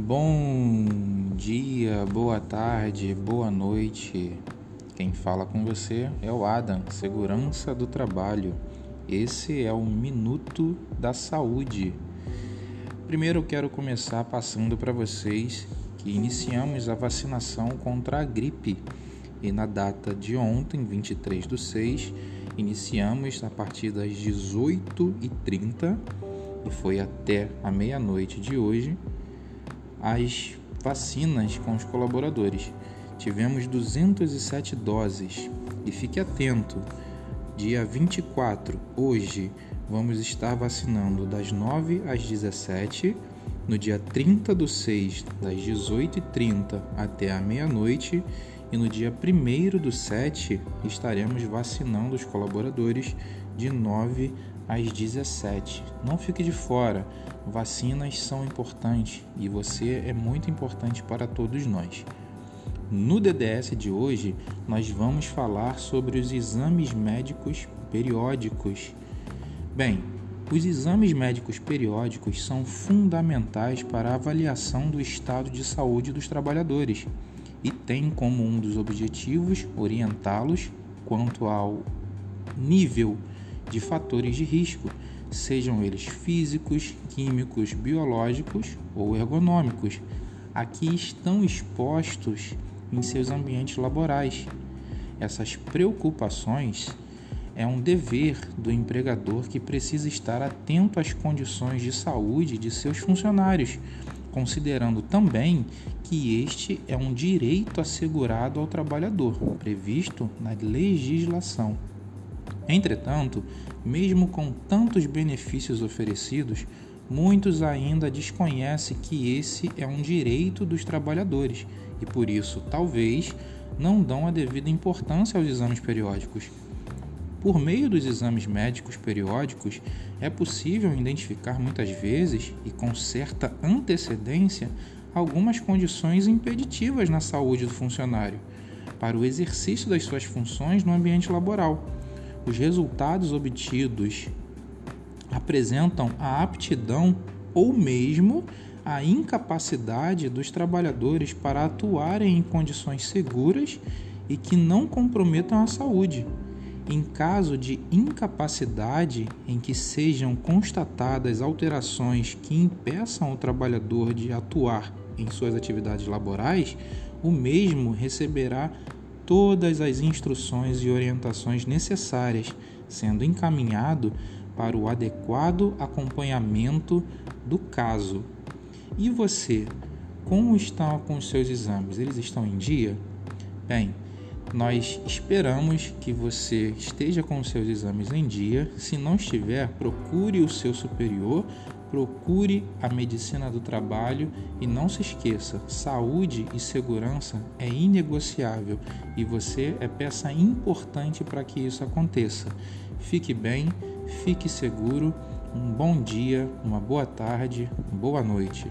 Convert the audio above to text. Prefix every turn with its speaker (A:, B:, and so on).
A: Bom dia, boa tarde, boa noite. Quem fala com você é o Adam, Segurança do Trabalho. Esse é o Minuto da Saúde. Primeiro eu quero começar passando para vocês que iniciamos a vacinação contra a gripe e na data de ontem, 23 do 6, iniciamos a partir das 18h30 e foi até a meia-noite de hoje as vacinas com os colaboradores. Tivemos 207 doses e fique atento, dia 24, hoje, vamos estar vacinando das 9 às 17, no dia 30 do 6, das 18h30 até a meia-noite, e no dia 1 do 7 estaremos vacinando os colaboradores de 9 às 17. Não fique de fora, vacinas são importantes e você é muito importante para todos nós. No DDS de hoje, nós vamos falar sobre os exames médicos periódicos. Bem, os exames médicos periódicos são fundamentais para a avaliação do estado de saúde dos trabalhadores e têm como um dos objetivos orientá-los quanto ao nível de fatores de risco, sejam eles físicos, químicos, biológicos ou ergonômicos, a que estão expostos em seus ambientes laborais. Essas preocupações é um dever do empregador que precisa estar atento às condições de saúde de seus funcionários, considerando também que este é um direito assegurado ao trabalhador, previsto na legislação. Entretanto, mesmo com tantos benefícios oferecidos, muitos ainda desconhecem que esse é um direito dos trabalhadores e por isso, talvez, não dão a devida importância aos exames periódicos. Por meio dos exames médicos periódicos, é possível identificar muitas vezes e com certa antecedência algumas condições impeditivas na saúde do funcionário para o exercício das suas funções no ambiente laboral os resultados obtidos apresentam a aptidão ou mesmo a incapacidade dos trabalhadores para atuarem em condições seguras e que não comprometam a saúde. Em caso de incapacidade em que sejam constatadas alterações que impeçam o trabalhador de atuar em suas atividades laborais, o mesmo receberá todas as instruções e orientações necessárias, sendo encaminhado para o adequado acompanhamento do caso. E você, como estão com os seus exames? Eles estão em dia? Bem, nós esperamos que você esteja com os seus exames em dia. Se não estiver, procure o seu superior Procure a medicina do trabalho e não se esqueça: saúde e segurança é inegociável e você é peça importante para que isso aconteça. Fique bem, fique seguro. Um bom dia, uma boa tarde, boa noite.